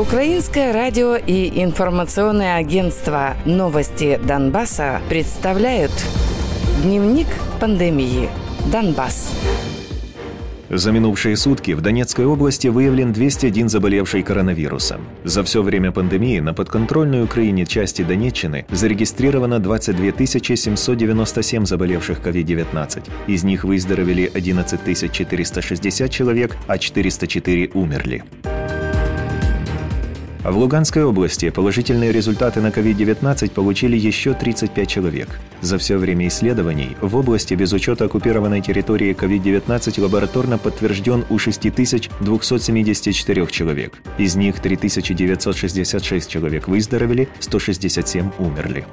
Украинское радио и информационное агентство «Новости Донбасса» представляют Дневник пандемии. Донбасс. За минувшие сутки в Донецкой области выявлен 201 заболевший коронавирусом. За все время пандемии на подконтрольной Украине части Донеччины зарегистрировано 22 797 заболевших COVID-19. Из них выздоровели 11 460 человек, а 404 умерли. В Луганской области положительные результаты на COVID-19 получили еще 35 человек. За все время исследований в области без учета оккупированной территории COVID-19 лабораторно подтвержден у 6274 человек. Из них 3966 человек выздоровели, 167 умерли.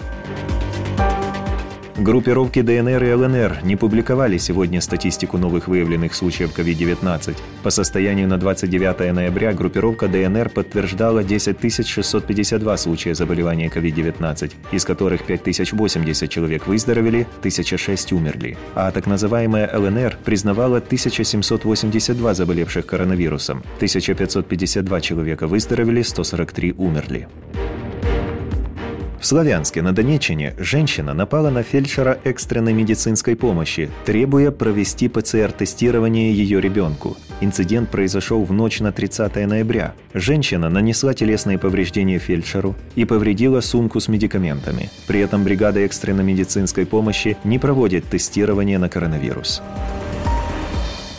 Группировки ДНР и ЛНР не публиковали сегодня статистику новых выявленных случаев COVID-19. По состоянию на 29 ноября группировка ДНР подтверждала 10 652 случая заболевания COVID-19, из которых 5080 человек выздоровели, 1006 умерли. А так называемая ЛНР признавала 1782 заболевших коронавирусом, 1552 человека выздоровели, 143 умерли. В Славянске на Донеччине женщина напала на фельдшера экстренной медицинской помощи, требуя провести ПЦР-тестирование ее ребенку. Инцидент произошел в ночь на 30 ноября. Женщина нанесла телесные повреждения фельдшеру и повредила сумку с медикаментами. При этом бригада экстренной медицинской помощи не проводит тестирование на коронавирус.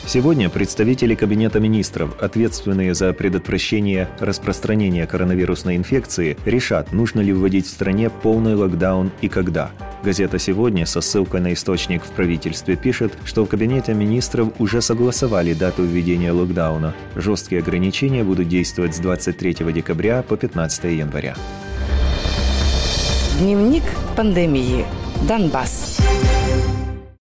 Сегодня представители Кабинета министров, ответственные за предотвращение распространения коронавирусной инфекции, решат, нужно ли вводить в стране полный локдаун и когда. Газета «Сегодня» со ссылкой на источник в правительстве пишет, что в Кабинете министров уже согласовали дату введения локдауна. Жесткие ограничения будут действовать с 23 декабря по 15 января. Дневник пандемии. Донбасс.